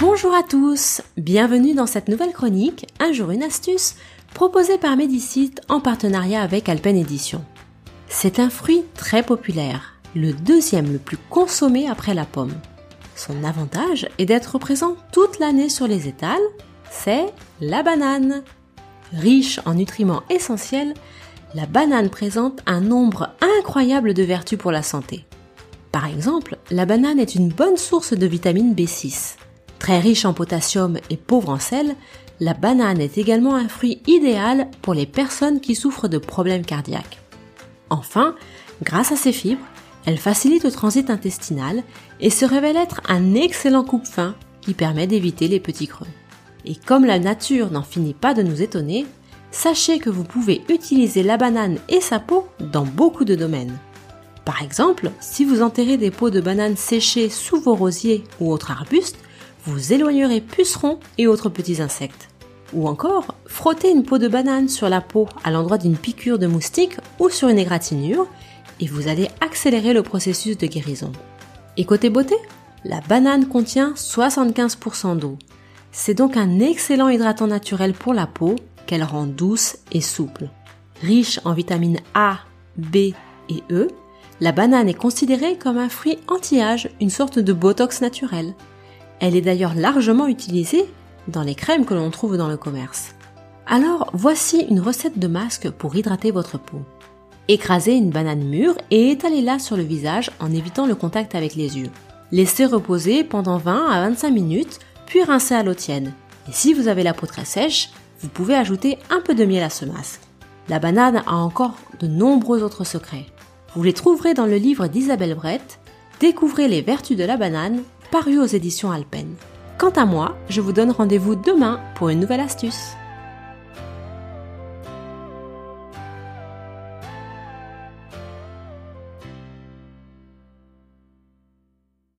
Bonjour à tous, bienvenue dans cette nouvelle chronique Un jour une astuce proposée par Medicite en partenariat avec Alpen Edition. C'est un fruit très populaire, le deuxième le plus consommé après la pomme. Son avantage est d'être présent toute l'année sur les étals, c'est la banane. Riche en nutriments essentiels, la banane présente un nombre incroyable de vertus pour la santé. Par exemple, la banane est une bonne source de vitamine B6. Très riche en potassium et pauvre en sel, la banane est également un fruit idéal pour les personnes qui souffrent de problèmes cardiaques. Enfin, grâce à ses fibres, elle facilite le transit intestinal et se révèle être un excellent coupe-faim qui permet d'éviter les petits creux. Et comme la nature n'en finit pas de nous étonner, sachez que vous pouvez utiliser la banane et sa peau dans beaucoup de domaines. Par exemple, si vous enterrez des peaux de banane séchées sous vos rosiers ou autres arbustes, vous éloignerez pucerons et autres petits insectes. Ou encore, frottez une peau de banane sur la peau à l'endroit d'une piqûre de moustique ou sur une égratignure et vous allez accélérer le processus de guérison. Et côté beauté, la banane contient 75% d'eau. C'est donc un excellent hydratant naturel pour la peau qu'elle rend douce et souple. Riche en vitamines A, B et E, la banane est considérée comme un fruit anti-âge, une sorte de botox naturel. Elle est d'ailleurs largement utilisée dans les crèmes que l'on trouve dans le commerce. Alors voici une recette de masque pour hydrater votre peau. Écrasez une banane mûre et étalez-la sur le visage en évitant le contact avec les yeux. Laissez reposer pendant 20 à 25 minutes, puis rincez à l'eau tiède. Et si vous avez la peau très sèche, vous pouvez ajouter un peu de miel à ce masque. La banane a encore de nombreux autres secrets. Vous les trouverez dans le livre d'Isabelle Brett, Découvrez les vertus de la banane, paru aux éditions Alpen. Quant à moi, je vous donne rendez-vous demain pour une nouvelle astuce.